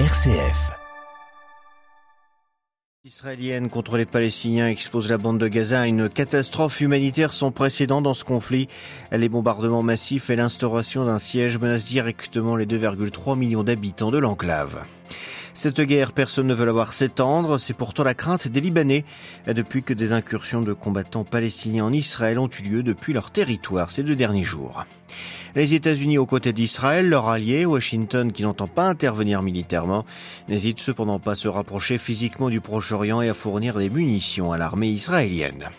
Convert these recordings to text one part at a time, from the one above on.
RCF. Israélienne contre les Palestiniens expose la bande de Gaza à une catastrophe humanitaire sans précédent dans ce conflit. Les bombardements massifs et l'instauration d'un siège menacent directement les 2,3 millions d'habitants de l'enclave. Cette guerre, personne ne veut la voir s'étendre. C'est pourtant la crainte des Libanais depuis que des incursions de combattants palestiniens en Israël ont eu lieu depuis leur territoire ces deux derniers jours. Les États-Unis aux côtés d'Israël, leur allié, Washington, qui n'entend pas intervenir militairement, n'hésite cependant pas à se rapprocher physiquement du Proche-Orient et à fournir des munitions à l'armée israélienne.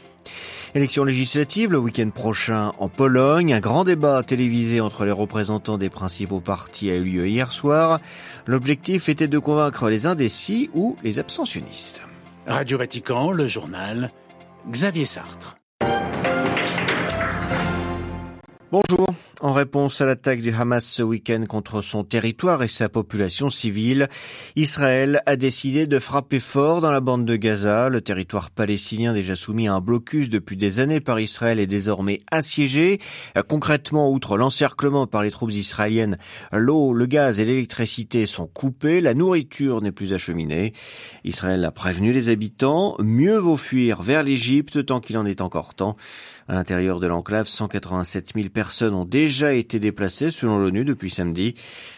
Élection législative le week-end prochain en Pologne. Un grand débat télévisé entre les représentants des principaux partis a eu lieu hier soir. L'objectif était de convaincre les indécis ou les abstentionnistes. Radio Vatican, le journal, Xavier Sartre. Bonjour. En réponse à l'attaque du Hamas ce week-end contre son territoire et sa population civile, Israël a décidé de frapper fort dans la bande de Gaza. Le territoire palestinien déjà soumis à un blocus depuis des années par Israël est désormais assiégé. Concrètement, outre l'encerclement par les troupes israéliennes, l'eau, le gaz et l'électricité sont coupés, la nourriture n'est plus acheminée. Israël a prévenu les habitants, mieux vaut fuir vers l'Égypte tant qu'il en est encore temps. À l'intérieur de l'enclave, 187 000 personnes ont déjà été déplacées selon l'ONU depuis samedi.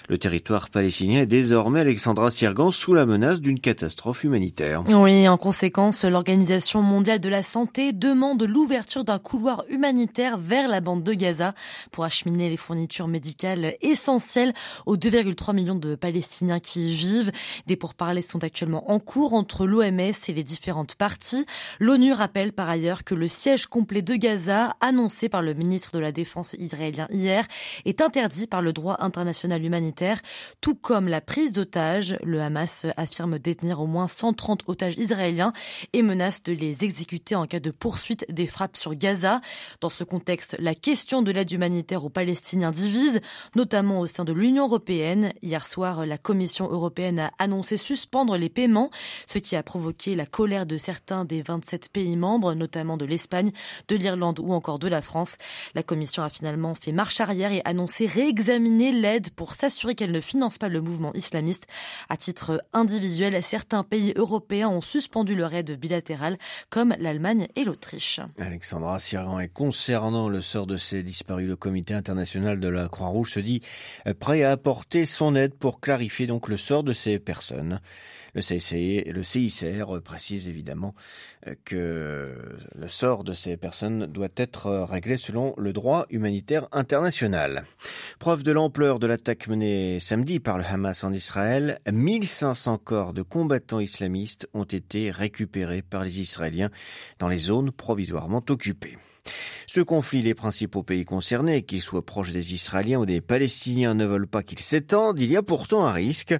Le territoire palestinien est désormais, Alexandra Sirgan, sous la menace d'une catastrophe humanitaire. Oui, en conséquence, l'Organisation mondiale de la santé demande l'ouverture d'un couloir humanitaire vers la bande de Gaza pour acheminer les fournitures médicales essentielles aux 2,3 millions de Palestiniens qui y vivent. Des pourparlers sont actuellement en cours entre l'OMS et les différentes parties. L'ONU rappelle par ailleurs que le siège complet de Gaza annoncé par le ministre de la Défense israélien hier, est interdit par le droit international humanitaire, tout comme la prise d'otages. Le Hamas affirme détenir au moins 130 otages israéliens et menace de les exécuter en cas de poursuite des frappes sur Gaza. Dans ce contexte, la question de l'aide humanitaire aux Palestiniens divise, notamment au sein de l'Union européenne. Hier soir, la Commission européenne a annoncé suspendre les paiements, ce qui a provoqué la colère de certains des 27 pays membres, notamment de l'Espagne, de l'Irlande ou encore de la France. La Commission a finalement fait marche arrière et annoncé réexaminer l'aide pour s'assurer qu'elle ne finance pas le mouvement islamiste. À titre individuel, certains pays européens ont suspendu leur aide bilatérale, comme l'Allemagne et l'Autriche. Alexandra Sirgan est concernant le sort de ces disparus, le Comité international de la Croix-Rouge se dit prêt à apporter son aide pour clarifier donc le sort de ces personnes. Le, le CICR précise évidemment que le sort de ces personnes doit être réglé selon le droit humanitaire international. Preuve de l'ampleur de l'attaque menée samedi par le Hamas en Israël, 1500 corps de combattants islamistes ont été récupérés par les Israéliens dans les zones provisoirement occupées. Ce conflit, les principaux pays concernés, qu'ils soient proches des Israéliens ou des Palestiniens, ne veulent pas qu'il s'étende. Il y a pourtant un risque,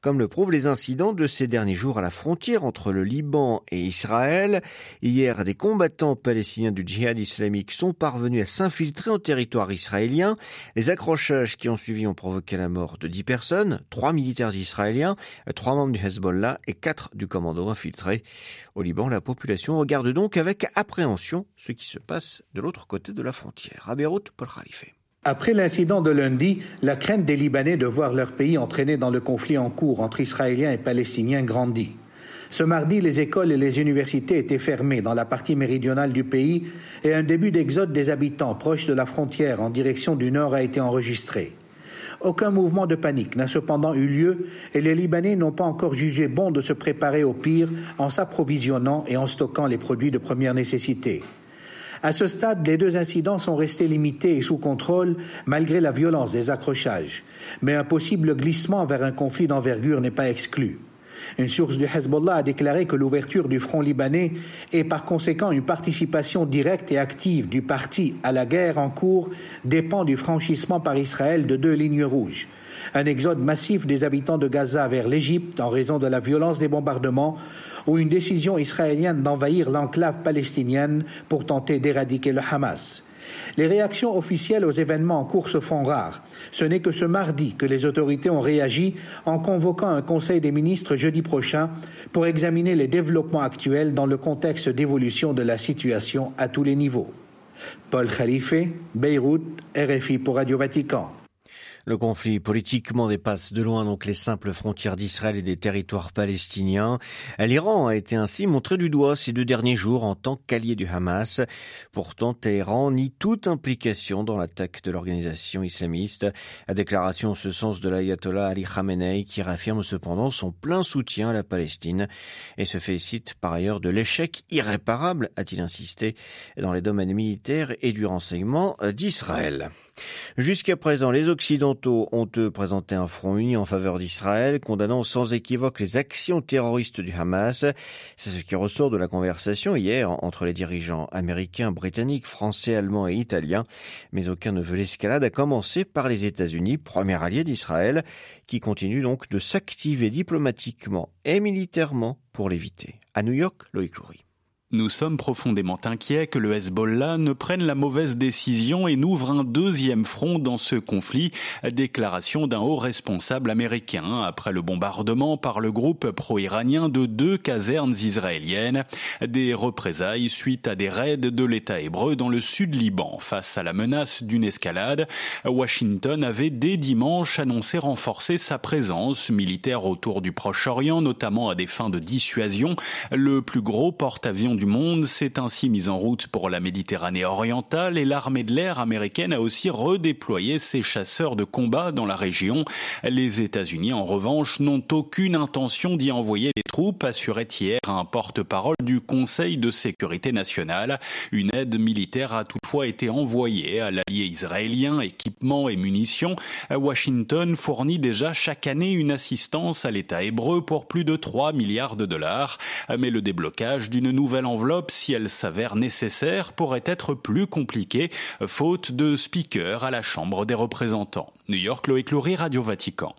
comme le prouvent les incidents de ces derniers jours à la frontière entre le Liban et Israël. Hier, des combattants palestiniens du djihad islamique sont parvenus à s'infiltrer en territoire israélien. Les accrochages qui ont suivi ont provoqué la mort de dix personnes, trois militaires israéliens, trois membres du Hezbollah et quatre du commando infiltré. Au Liban, la population regarde donc avec appréhension ce qui se passe de l'autre côté de la frontière. À Beyrouth. Après l'incident de lundi, la crainte des Libanais de voir leur pays entraîné dans le conflit en cours entre Israéliens et Palestiniens grandit. Ce mardi, les écoles et les universités étaient fermées dans la partie méridionale du pays et un début d'exode des habitants proches de la frontière en direction du nord a été enregistré. Aucun mouvement de panique n'a cependant eu lieu et les Libanais n'ont pas encore jugé bon de se préparer au pire en s'approvisionnant et en stockant les produits de première nécessité. À ce stade, les deux incidents sont restés limités et sous contrôle malgré la violence des accrochages. Mais un possible glissement vers un conflit d'envergure n'est pas exclu. Une source du Hezbollah a déclaré que l'ouverture du front libanais et par conséquent une participation directe et active du parti à la guerre en cours dépend du franchissement par Israël de deux lignes rouges. Un exode massif des habitants de Gaza vers l'Égypte en raison de la violence des bombardements ou une décision israélienne d'envahir l'enclave palestinienne pour tenter d'éradiquer le Hamas. Les réactions officielles aux événements en cours se font rares. Ce n'est que ce mardi que les autorités ont réagi en convoquant un Conseil des ministres jeudi prochain pour examiner les développements actuels dans le contexte d'évolution de la situation à tous les niveaux. Paul Khalife, Beyrouth, RFI pour Radio Vatican. Le conflit politiquement dépasse de loin donc les simples frontières d'Israël et des territoires palestiniens. L'Iran a été ainsi montré du doigt ces deux derniers jours en tant qu'allié du Hamas. Pourtant, Téhéran nie toute implication dans l'attaque de l'organisation islamiste. La déclaration en ce sens de l'ayatollah Ali Khamenei qui réaffirme cependant son plein soutien à la Palestine et se félicite par ailleurs de l'échec irréparable, a-t-il insisté, dans les domaines militaires et du renseignement d'Israël. Jusqu'à présent, les Occidentaux ont eux présenté un front uni en faveur d'Israël, condamnant sans équivoque les actions terroristes du Hamas. C'est ce qui ressort de la conversation hier entre les dirigeants américains, britanniques, français, allemands et italiens. Mais aucun ne veut l'escalade, à commencer par les États-Unis, premier allié d'Israël, qui continue donc de s'activer diplomatiquement et militairement pour l'éviter. À New York, Loïc Loury. Nous sommes profondément inquiets que le Hezbollah ne prenne la mauvaise décision et n'ouvre un deuxième front dans ce conflit, déclaration d'un haut responsable américain après le bombardement par le groupe pro-iranien de deux casernes israéliennes, des représailles suite à des raids de l'État hébreu dans le sud Liban. Face à la menace d'une escalade, Washington avait dès dimanche annoncé renforcer sa présence militaire autour du Proche-Orient, notamment à des fins de dissuasion. Le plus gros porte-avions du monde s'est ainsi mise en route pour la Méditerranée orientale et l'armée de l'air américaine a aussi redéployé ses chasseurs de combat dans la région. Les États-Unis, en revanche, n'ont aucune intention d'y envoyer des troupes, assurait hier un porte-parole du Conseil de sécurité nationale. Une aide militaire a toutefois été envoyée à l'allié israélien, équipements et munitions. Washington fournit déjà chaque année une assistance à l'État hébreu pour plus de 3 milliards de dollars, mais le déblocage d'une nouvelle enveloppe, si elle s'avère nécessaire, pourrait être plus compliquée, faute de speaker à la Chambre des représentants. New York, Loïc Loury, Radio Vatican.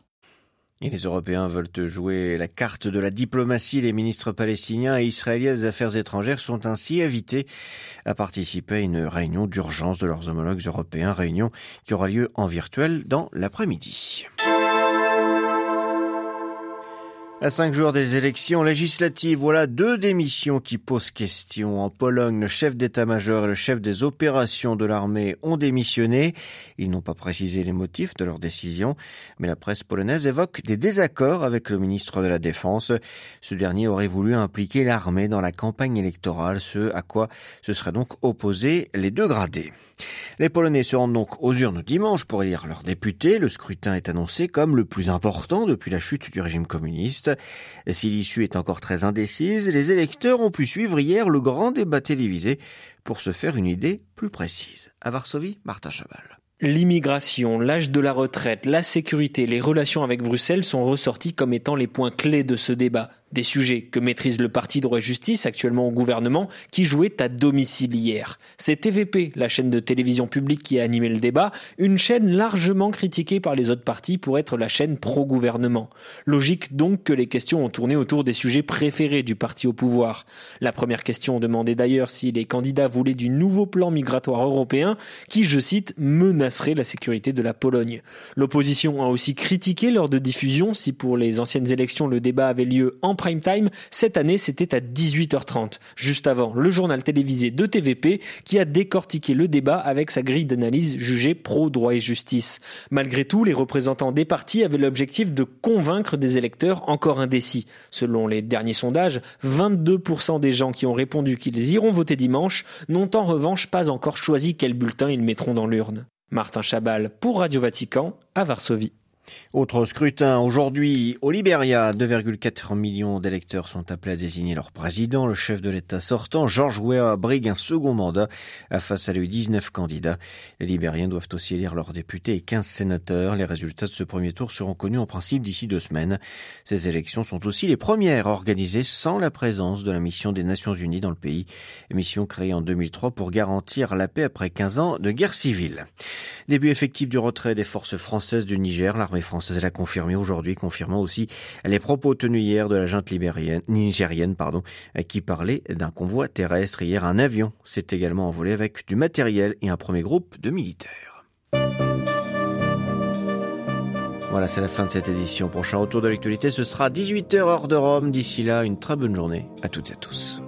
Et les Européens veulent jouer la carte de la diplomatie. Les ministres palestiniens et israéliens des Affaires étrangères sont ainsi invités à participer à une réunion d'urgence de leurs homologues européens, réunion qui aura lieu en virtuel dans l'après-midi. À cinq jours des élections législatives, voilà deux démissions qui posent question. En Pologne, le chef d'état-major et le chef des opérations de l'armée ont démissionné. Ils n'ont pas précisé les motifs de leur décision, mais la presse polonaise évoque des désaccords avec le ministre de la Défense. Ce dernier aurait voulu impliquer l'armée dans la campagne électorale, ce à quoi se seraient donc opposés les deux gradés. Les Polonais se rendent donc aux urnes dimanche pour élire leurs députés. Le scrutin est annoncé comme le plus important depuis la chute du régime communiste. Si l'issue est encore très indécise, les électeurs ont pu suivre hier le grand débat télévisé pour se faire une idée plus précise. À Varsovie, Martin Chabal. L'immigration, l'âge de la retraite, la sécurité, les relations avec Bruxelles sont ressortis comme étant les points clés de ce débat. Des sujets que maîtrise le parti droit et justice actuellement au gouvernement qui jouait à domicile hier. C'est TVP, la chaîne de télévision publique qui a animé le débat, une chaîne largement critiquée par les autres partis pour être la chaîne pro-gouvernement. Logique donc que les questions ont tourné autour des sujets préférés du parti au pouvoir. La première question demandait d'ailleurs si les candidats voulaient du nouveau plan migratoire européen qui, je cite, menacerait la sécurité de la Pologne. L'opposition a aussi critiqué lors de diffusion si pour les anciennes élections le débat avait lieu en prime time, cette année c'était à 18h30, juste avant le journal télévisé de TVP qui a décortiqué le débat avec sa grille d'analyse jugée pro-droit et justice. Malgré tout, les représentants des partis avaient l'objectif de convaincre des électeurs encore indécis. Selon les derniers sondages, 22% des gens qui ont répondu qu'ils iront voter dimanche n'ont en revanche pas encore choisi quel bulletin ils mettront dans l'urne. Martin Chabal pour Radio Vatican à Varsovie. Autre scrutin aujourd'hui au Libéria, 2,4 millions d'électeurs sont appelés à désigner leur président. Le chef de l'État sortant, George Weah, brigue un second mandat face à lui 19 candidats. Les Libériens doivent aussi élire leurs députés et 15 sénateurs. Les résultats de ce premier tour seront connus en principe d'ici deux semaines. Ces élections sont aussi les premières organisées sans la présence de la mission des Nations Unies dans le pays, mission créée en 2003 pour garantir la paix après 15 ans de guerre civile. Début effectif du retrait des forces françaises du Niger, l'armée française l'a confirmé aujourd'hui, confirmant aussi les propos tenus hier de la junte libérienne, nigérienne, pardon, qui parlait d'un convoi terrestre. Hier, un avion s'est également envolé avec du matériel et un premier groupe de militaires. Voilà, c'est la fin de cette édition. Prochain retour de l'actualité, ce sera 18h heure de Rome. D'ici là, une très bonne journée à toutes et à tous.